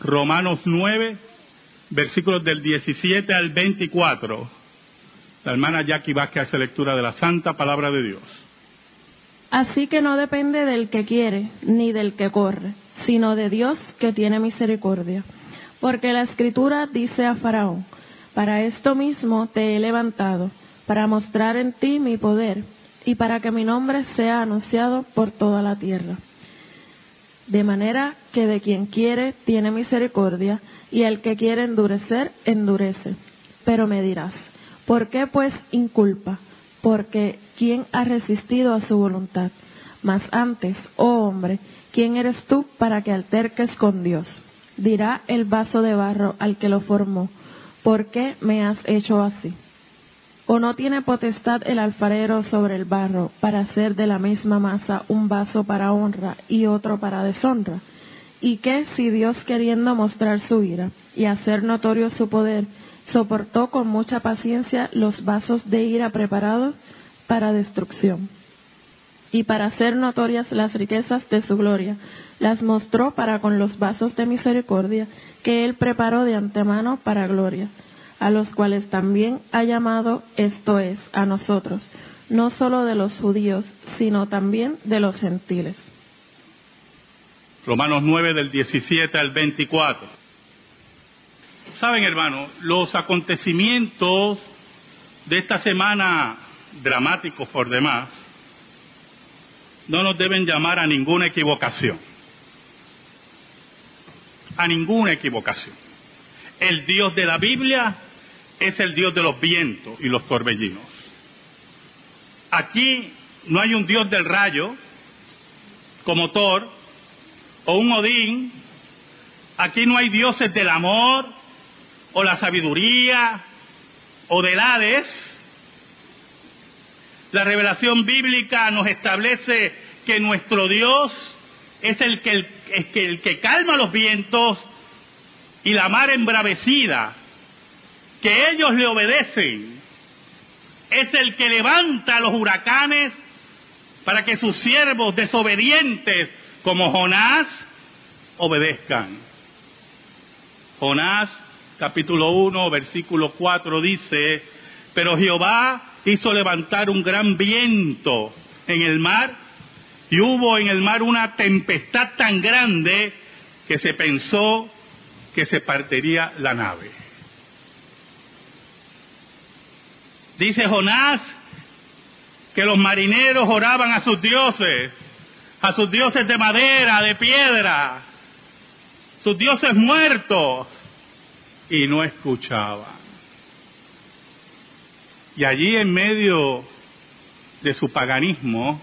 Romanos 9, versículos del 17 al 24. La hermana Jackie Vázquez hace lectura de la santa palabra de Dios. Así que no depende del que quiere ni del que corre, sino de Dios que tiene misericordia. Porque la escritura dice a Faraón, para esto mismo te he levantado, para mostrar en ti mi poder y para que mi nombre sea anunciado por toda la tierra. De manera que de quien quiere tiene misericordia y el que quiere endurecer, endurece. Pero me dirás, ¿por qué pues inculpa? Porque ¿quién ha resistido a su voluntad? Mas antes, oh hombre, ¿quién eres tú para que alterques con Dios? Dirá el vaso de barro al que lo formó, ¿por qué me has hecho así? ¿O no tiene potestad el alfarero sobre el barro para hacer de la misma masa un vaso para honra y otro para deshonra? ¿Y qué si Dios queriendo mostrar su ira y hacer notorio su poder, soportó con mucha paciencia los vasos de ira preparados para destrucción? Y para hacer notorias las riquezas de su gloria, las mostró para con los vasos de misericordia que él preparó de antemano para gloria a los cuales también ha llamado, esto es, a nosotros, no solo de los judíos, sino también de los gentiles. Romanos 9 del 17 al 24. Saben, hermano, los acontecimientos de esta semana, dramáticos por demás, no nos deben llamar a ninguna equivocación. A ninguna equivocación. El Dios de la Biblia es el Dios de los vientos y los torbellinos. Aquí no hay un Dios del rayo, como Thor, o un Odín. Aquí no hay dioses del amor, o la sabiduría, o del Hades. La revelación bíblica nos establece que nuestro Dios es el que, calma los vientos y la mar embravecida que ellos le obedecen. Es el que levanta los huracanes para que sus siervos desobedientes como Jonás obedezcan. Jonás capítulo 1 versículo 4 dice, pero Jehová hizo levantar un gran viento en el mar y hubo en el mar una tempestad tan grande que se pensó que se partiría la nave. Dice Jonás que los marineros oraban a sus dioses, a sus dioses de madera, de piedra, sus dioses muertos, y no escuchaban. Y allí en medio de su paganismo,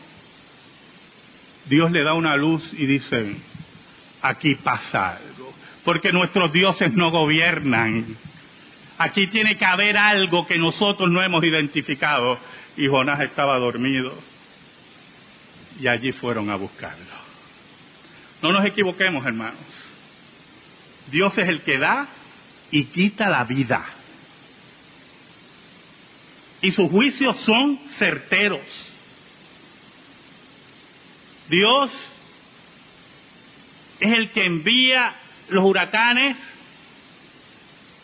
Dios le da una luz y dice, aquí pasa algo, porque nuestros dioses no gobiernan, Aquí tiene que haber algo que nosotros no hemos identificado. Y Jonás estaba dormido. Y allí fueron a buscarlo. No nos equivoquemos, hermanos. Dios es el que da y quita la vida. Y sus juicios son certeros. Dios es el que envía los huracanes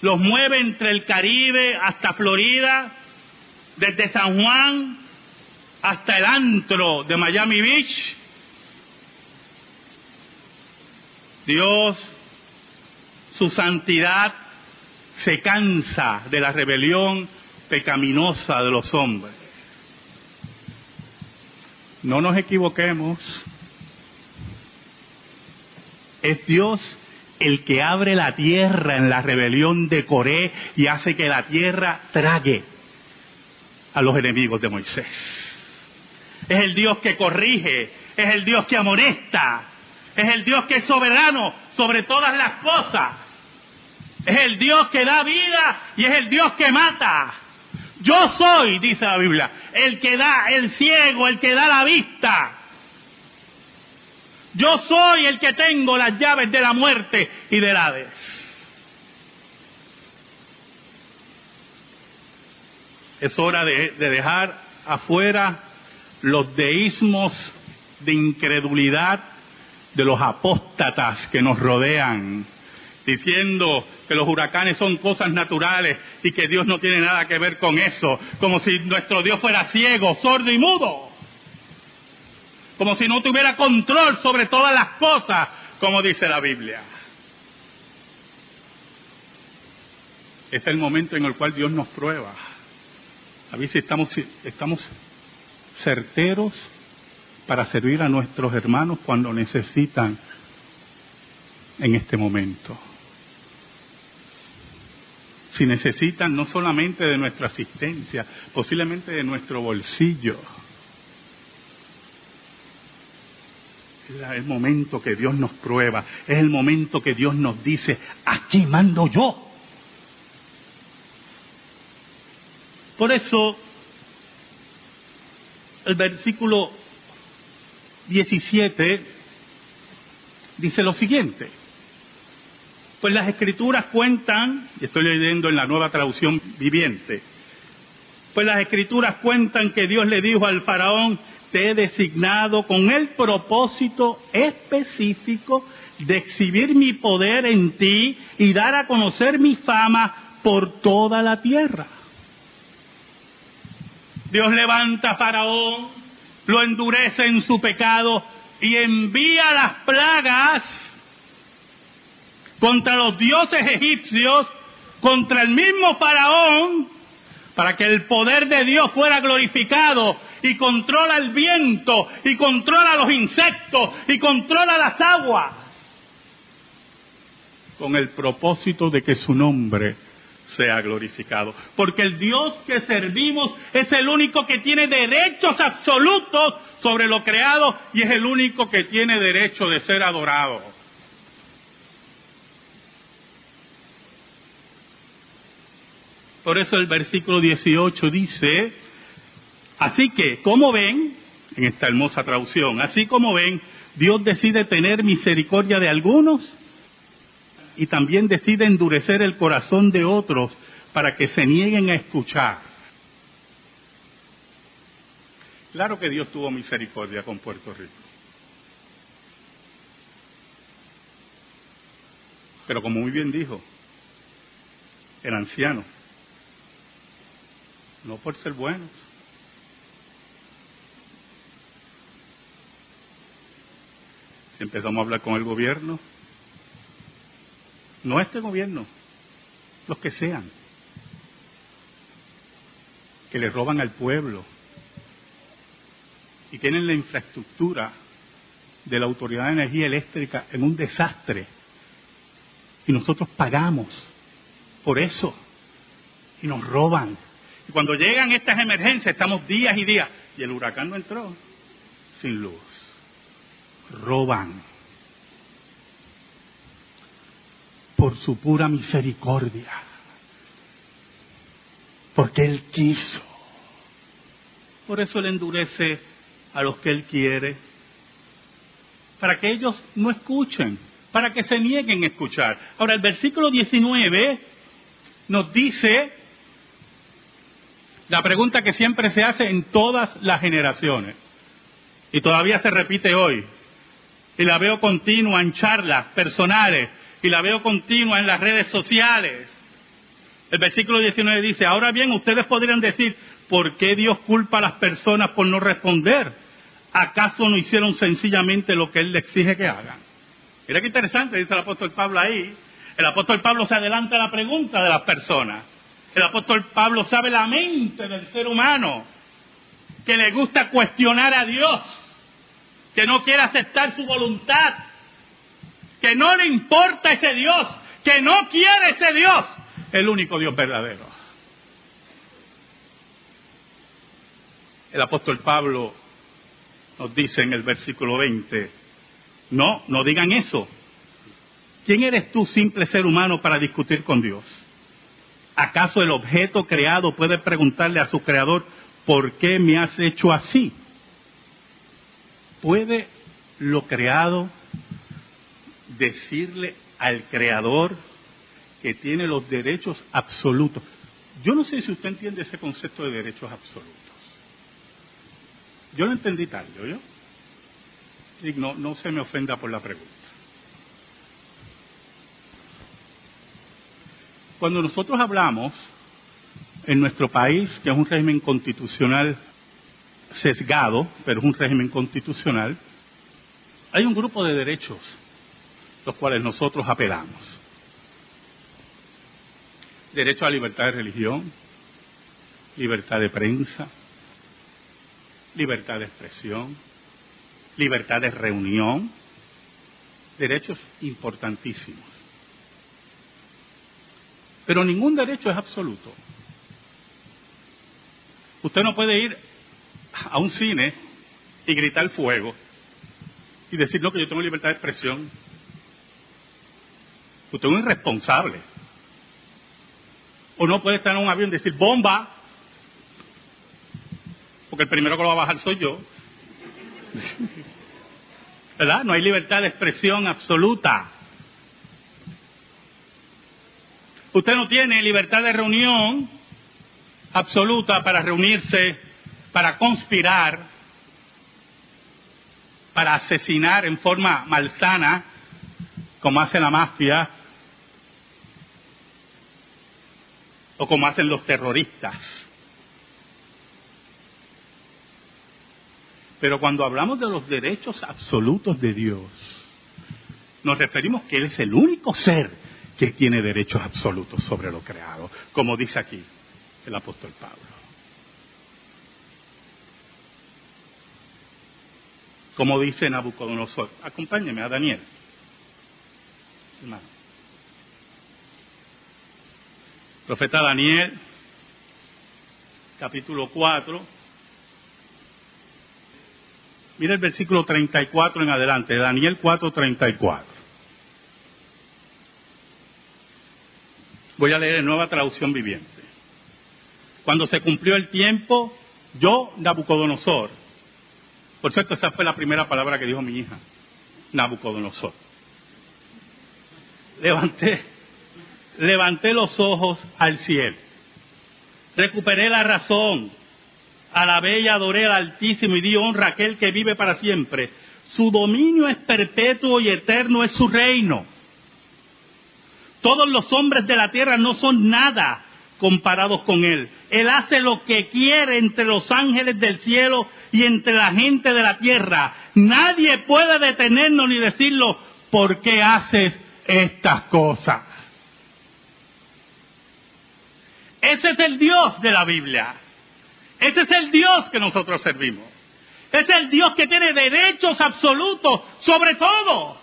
los mueve entre el Caribe hasta Florida, desde San Juan hasta el antro de Miami Beach. Dios, su santidad, se cansa de la rebelión pecaminosa de los hombres. No nos equivoquemos. Es Dios el que abre la tierra en la rebelión de Coré y hace que la tierra trague a los enemigos de Moisés. Es el Dios que corrige, es el Dios que amonesta, es el Dios que es soberano sobre todas las cosas. Es el Dios que da vida y es el Dios que mata. Yo soy, dice la Biblia, el que da el ciego, el que da la vista. Yo soy el que tengo las llaves de la muerte y del Hades. Es hora de, de dejar afuera los deísmos de incredulidad de los apóstatas que nos rodean, diciendo que los huracanes son cosas naturales y que Dios no tiene nada que ver con eso, como si nuestro Dios fuera ciego, sordo y mudo, como si no tuviera control sobre todas las cosas, como dice la Biblia. Es el momento en el cual Dios nos prueba. A ver si estamos, estamos certeros para servir a nuestros hermanos cuando necesitan en este momento. Si necesitan no solamente de nuestra asistencia, posiblemente de nuestro bolsillo. Es el momento que Dios nos prueba, es el momento que Dios nos dice, aquí mando yo. Por eso, el versículo 17 dice lo siguiente. Pues las escrituras cuentan, y estoy leyendo en la nueva traducción viviente, pues las escrituras cuentan que Dios le dijo al faraón, he designado con el propósito específico de exhibir mi poder en ti y dar a conocer mi fama por toda la tierra. Dios levanta a Faraón, lo endurece en su pecado y envía las plagas contra los dioses egipcios, contra el mismo Faraón, para que el poder de Dios fuera glorificado y controla el viento y controla los insectos y controla las aguas, con el propósito de que su nombre sea glorificado. Porque el Dios que servimos es el único que tiene derechos absolutos sobre lo creado y es el único que tiene derecho de ser adorado. Por eso el versículo 18 dice, así que, como ven, en esta hermosa traducción, así como ven, Dios decide tener misericordia de algunos y también decide endurecer el corazón de otros para que se nieguen a escuchar. Claro que Dios tuvo misericordia con Puerto Rico. Pero como muy bien dijo el anciano, no por ser buenos. Si empezamos a hablar con el gobierno, no este gobierno, los que sean, que le roban al pueblo y tienen la infraestructura de la Autoridad de Energía Eléctrica en un desastre. Y nosotros pagamos por eso. Y nos roban. Y cuando llegan estas emergencias, estamos días y días. Y el huracán no entró sin luz. Roban. por su pura misericordia. Porque Él quiso. Por eso Él endurece a los que Él quiere. Para que ellos no escuchen, para que se nieguen a escuchar. Ahora, el versículo 19 nos dice la pregunta que siempre se hace en todas las generaciones. Y todavía se repite hoy. Y la veo continua en charlas personales y la veo continua en las redes sociales. El versículo 19 dice, ahora bien, ustedes podrían decir, ¿por qué Dios culpa a las personas por no responder? ¿Acaso no hicieron sencillamente lo que Él les exige que hagan? Mira qué interesante, dice el apóstol Pablo ahí. El apóstol Pablo se adelanta a la pregunta de las personas. El apóstol Pablo sabe la mente del ser humano, que le gusta cuestionar a Dios, que no quiere aceptar su voluntad, que no le importa ese Dios, que no quiere ese Dios, el único Dios verdadero. El apóstol Pablo nos dice en el versículo 20, no, no digan eso. ¿Quién eres tú, simple ser humano, para discutir con Dios? ¿Acaso el objeto creado puede preguntarle a su creador, ¿por qué me has hecho así? ¿Puede lo creado decirle al Creador que tiene los derechos absolutos. Yo no sé si usted entiende ese concepto de derechos absolutos. Yo lo entendí tal, yo. No, no se me ofenda por la pregunta. Cuando nosotros hablamos en nuestro país, que es un régimen constitucional sesgado, pero es un régimen constitucional, hay un grupo de derechos los cuales nosotros apelamos. Derecho a libertad de religión, libertad de prensa, libertad de expresión, libertad de reunión, derechos importantísimos. Pero ningún derecho es absoluto. Usted no puede ir a un cine y gritar fuego y decir, no, que yo tengo libertad de expresión. Usted es un irresponsable. O no puede estar en un avión y decir, bomba, porque el primero que lo va a bajar soy yo. ¿Verdad? No hay libertad de expresión absoluta. Usted no tiene libertad de reunión absoluta para reunirse, para conspirar, para asesinar en forma malsana, como hace la mafia, o como hacen los terroristas. Pero cuando hablamos de los derechos absolutos de Dios, nos referimos que Él es el único ser que tiene derechos absolutos sobre lo creado, como dice aquí el apóstol Pablo. Como dice Nabucodonosor, acompáñeme a Daniel. Hermano. Profeta Daniel, capítulo 4. Mira el versículo 34 en adelante, Daniel 4, 34. Voy a leer en nueva traducción viviente. Cuando se cumplió el tiempo, yo, Nabucodonosor, por cierto, esa fue la primera palabra que dijo mi hija, Nabucodonosor. Levanté, levanté los ojos al cielo, recuperé la razón, alabé y adoré al Altísimo y di honra a aquel que vive para siempre. Su dominio es perpetuo y eterno es su reino. Todos los hombres de la tierra no son nada comparados con Él. Él hace lo que quiere entre los ángeles del cielo y entre la gente de la tierra. Nadie puede detenernos ni decirlo, ¿por qué haces estas cosas? Ese es el Dios de la Biblia. Ese es el Dios que nosotros servimos. Es el Dios que tiene derechos absolutos sobre todo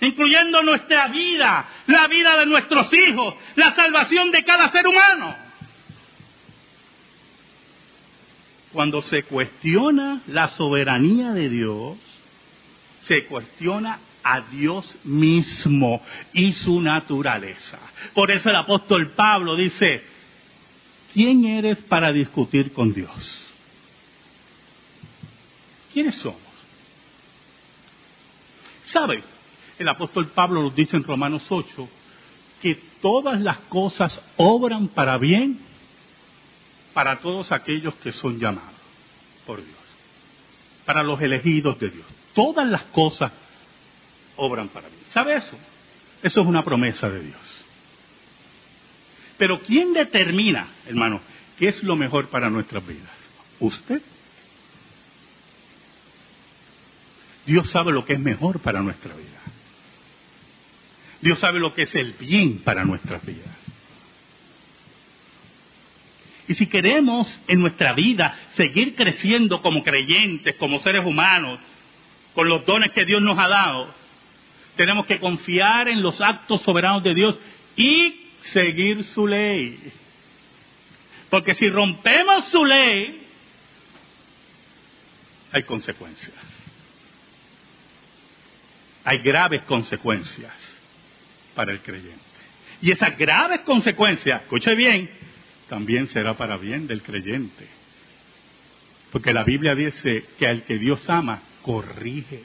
incluyendo nuestra vida, la vida de nuestros hijos, la salvación de cada ser humano. Cuando se cuestiona la soberanía de Dios, se cuestiona a Dios mismo y su naturaleza. Por eso el apóstol Pablo dice, ¿quién eres para discutir con Dios? ¿Quiénes somos? ¿Sabe? El apóstol Pablo nos dice en Romanos 8 que todas las cosas obran para bien para todos aquellos que son llamados por Dios, para los elegidos de Dios. Todas las cosas obran para bien. ¿Sabe eso? Eso es una promesa de Dios. Pero ¿quién determina, hermano, qué es lo mejor para nuestras vidas? ¿Usted? Dios sabe lo que es mejor para nuestra vida. Dios sabe lo que es el bien para nuestras vidas. Y si queremos en nuestra vida seguir creciendo como creyentes, como seres humanos, con los dones que Dios nos ha dado, tenemos que confiar en los actos soberanos de Dios y seguir su ley. Porque si rompemos su ley, hay consecuencias. Hay graves consecuencias para el creyente. Y esas graves consecuencias, escuche bien, también será para bien del creyente. Porque la Biblia dice que al que Dios ama, corrige.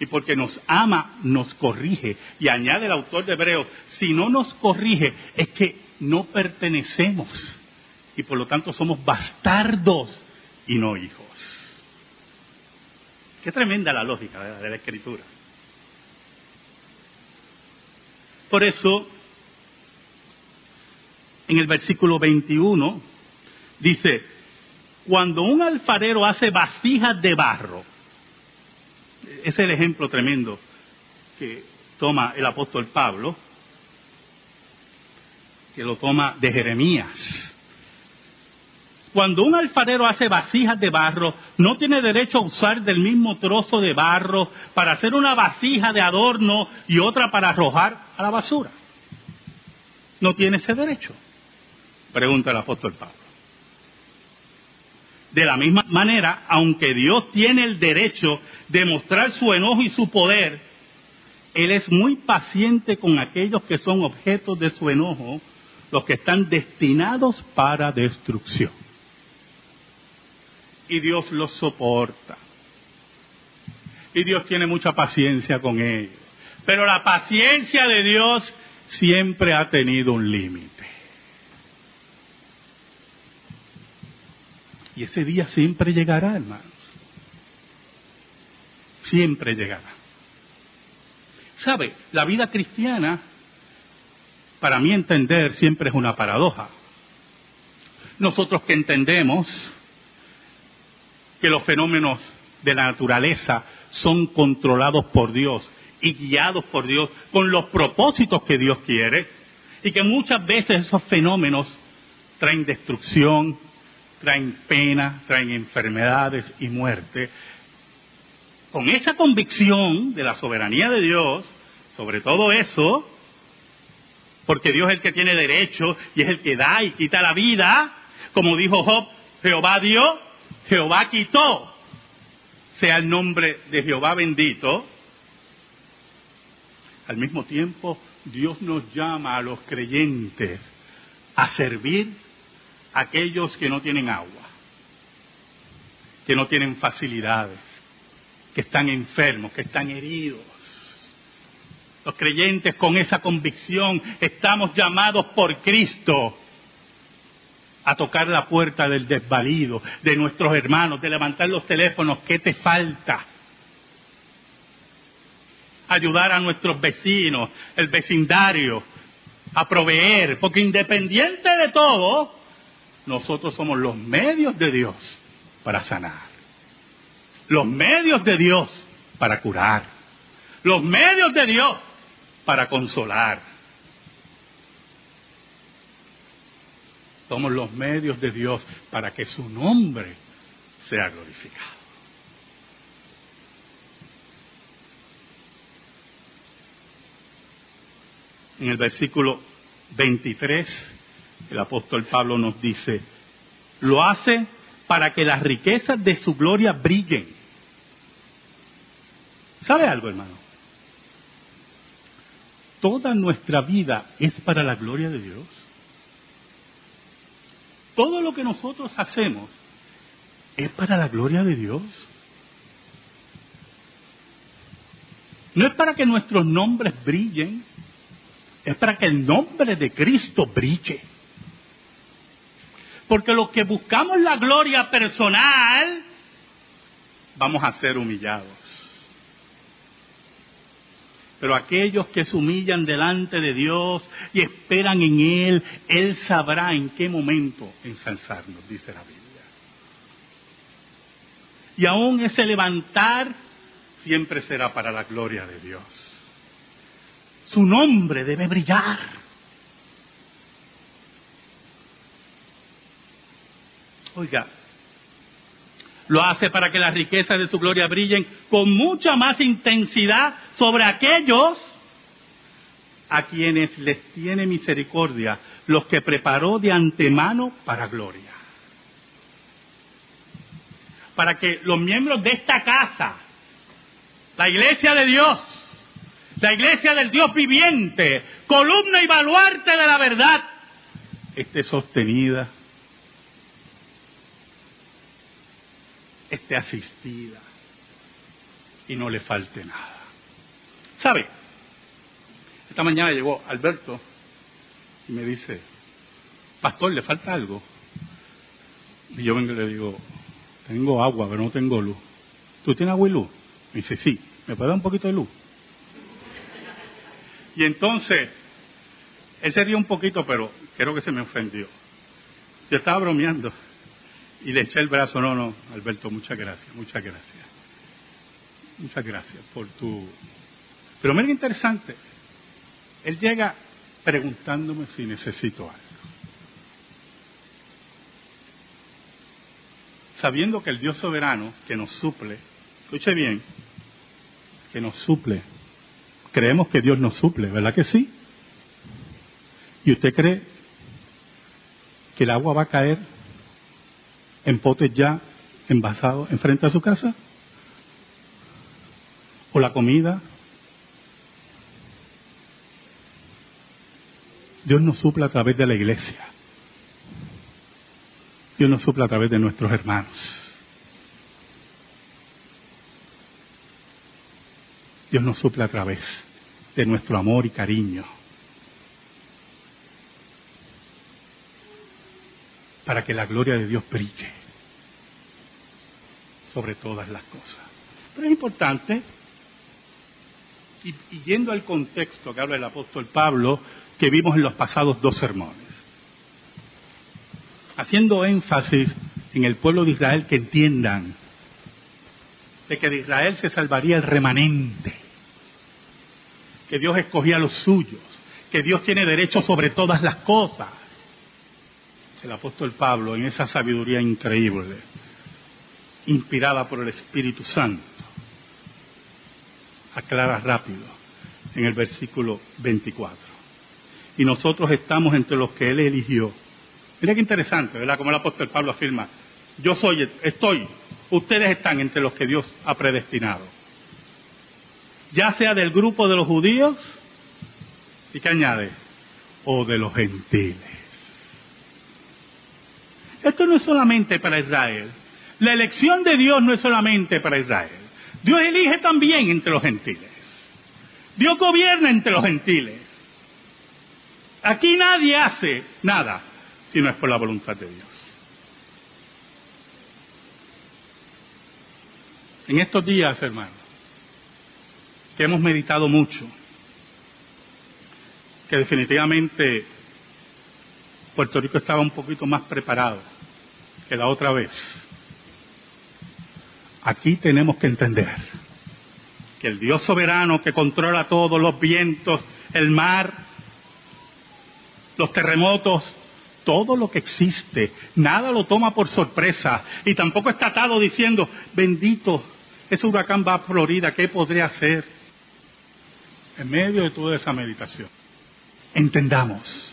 Y porque nos ama, nos corrige. Y añade el autor de Hebreos, si no nos corrige, es que no pertenecemos. Y por lo tanto somos bastardos y no hijos. Qué tremenda la lógica de la escritura. Por eso, en el versículo 21, dice, cuando un alfarero hace vasijas de barro, ese es el ejemplo tremendo que toma el apóstol Pablo, que lo toma de Jeremías. Cuando un alfarero hace vasijas de barro, no tiene derecho a usar del mismo trozo de barro para hacer una vasija de adorno y otra para arrojar a la basura. No tiene ese derecho, pregunta el apóstol Pablo. De la misma manera, aunque Dios tiene el derecho de mostrar su enojo y su poder, Él es muy paciente con aquellos que son objetos de su enojo, los que están destinados para destrucción y Dios los soporta. Y Dios tiene mucha paciencia con ellos. Pero la paciencia de Dios siempre ha tenido un límite. Y ese día siempre llegará, hermanos. Siempre llegará. ¿Sabe? La vida cristiana, para mí entender, siempre es una paradoja. Nosotros que entendemos que los fenómenos de la naturaleza son controlados por Dios y guiados por Dios con los propósitos que Dios quiere y que muchas veces esos fenómenos traen destrucción, traen pena, traen enfermedades y muerte. Con esa convicción de la soberanía de Dios sobre todo eso, porque Dios es el que tiene derecho y es el que da y quita la vida, como dijo Job, Jehová dio Jehová quitó, sea el nombre de Jehová bendito, al mismo tiempo Dios nos llama a los creyentes a servir a aquellos que no tienen agua, que no tienen facilidades, que están enfermos, que están heridos. Los creyentes con esa convicción estamos llamados por Cristo a tocar la puerta del desvalido, de nuestros hermanos, de levantar los teléfonos, ¿qué te falta? Ayudar a nuestros vecinos, el vecindario, a proveer, porque independiente de todo, nosotros somos los medios de Dios para sanar, los medios de Dios para curar, los medios de Dios para consolar Somos los medios de Dios para que su nombre sea glorificado. En el versículo 23, el apóstol Pablo nos dice, lo hace para que las riquezas de su gloria brillen. ¿Sabe algo, hermano? Toda nuestra vida es para la gloria de Dios. Todo lo que nosotros hacemos es para la gloria de Dios. No es para que nuestros nombres brillen, es para que el nombre de Cristo brille. Porque los que buscamos la gloria personal, vamos a ser humillados. Pero aquellos que se humillan delante de Dios y esperan en Él, Él sabrá en qué momento ensalzarnos, dice la Biblia. Y aún ese levantar siempre será para la gloria de Dios. Su nombre debe brillar. Oiga, lo hace para que las riquezas de su gloria brillen con mucha más intensidad sobre aquellos a quienes les tiene misericordia, los que preparó de antemano para gloria. Para que los miembros de esta casa, la iglesia de Dios, la iglesia del Dios viviente, columna y baluarte de la verdad, esté sostenida esté asistida y no le falte nada. ¿Sabe? Esta mañana llegó Alberto y me dice, pastor, ¿le falta algo? Y yo vengo y le digo, tengo agua, pero no tengo luz. ¿Tú tienes agua y luz? Me dice, sí, ¿me puede dar un poquito de luz? Y entonces Él se rió un poquito, pero creo que se me ofendió. Yo estaba bromeando y le eché el brazo. No, no, Alberto, muchas gracias, muchas gracias. Muchas gracias por tu... Pero mira interesante. Él llega preguntándome si necesito algo. Sabiendo que el Dios soberano que nos suple, escuche bien, que nos suple, creemos que Dios nos suple, ¿verdad que sí? ¿Y usted cree que el agua va a caer en potes ya envasados enfrente a su casa? ¿O la comida? Dios nos suple a través de la iglesia. Dios nos suple a través de nuestros hermanos. Dios nos suple a través de nuestro amor y cariño. Para que la gloria de Dios brille sobre todas las cosas. Pero es importante, y, yendo al contexto que habla el apóstol Pablo, que vimos en los pasados dos sermones, haciendo énfasis en el pueblo de Israel que entiendan de que de Israel se salvaría el remanente, que Dios escogía a los suyos, que Dios tiene derecho sobre todas las cosas. El apóstol Pablo, en esa sabiduría increíble, inspirada por el Espíritu Santo, aclara rápido en el versículo 24. Y nosotros estamos entre los que Él eligió. Mira qué interesante, ¿verdad? Como el apóstol Pablo afirma, yo soy, estoy, ustedes están entre los que Dios ha predestinado. Ya sea del grupo de los judíos, ¿y qué añade? O de los gentiles. Esto no es solamente para Israel. La elección de Dios no es solamente para Israel. Dios elige también entre los gentiles. Dios gobierna entre los gentiles. Aquí nadie hace nada si no es por la voluntad de Dios. En estos días, hermanos, que hemos meditado mucho, que definitivamente Puerto Rico estaba un poquito más preparado que la otra vez. Aquí tenemos que entender que el Dios soberano que controla todos los vientos, el mar, los terremotos, todo lo que existe, nada lo toma por sorpresa y tampoco está atado diciendo, bendito, ese huracán va a Florida, ¿qué podría hacer? En medio de toda esa meditación, entendamos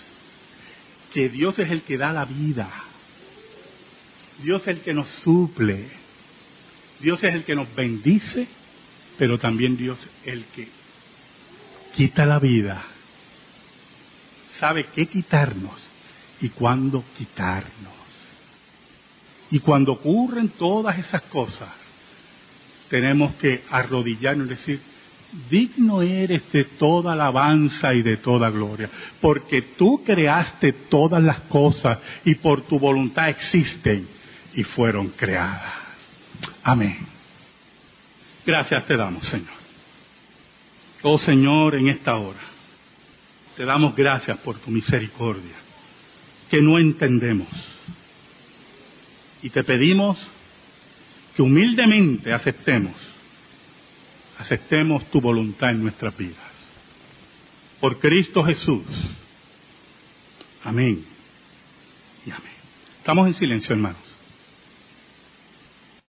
que Dios es el que da la vida, Dios es el que nos suple, Dios es el que nos bendice, pero también Dios es el que quita la vida, sabe qué quitarnos y cuándo quitarnos. Y cuando ocurren todas esas cosas, tenemos que arrodillarnos y decir, digno eres de toda alabanza y de toda gloria, porque tú creaste todas las cosas y por tu voluntad existen y fueron creadas. Amén. Gracias te damos, Señor. Oh Señor, en esta hora, te damos gracias por tu misericordia, que no entendemos. Y te pedimos que humildemente aceptemos, aceptemos tu voluntad en nuestras vidas. Por Cristo Jesús. Amén. Y amén. Estamos en silencio, hermanos.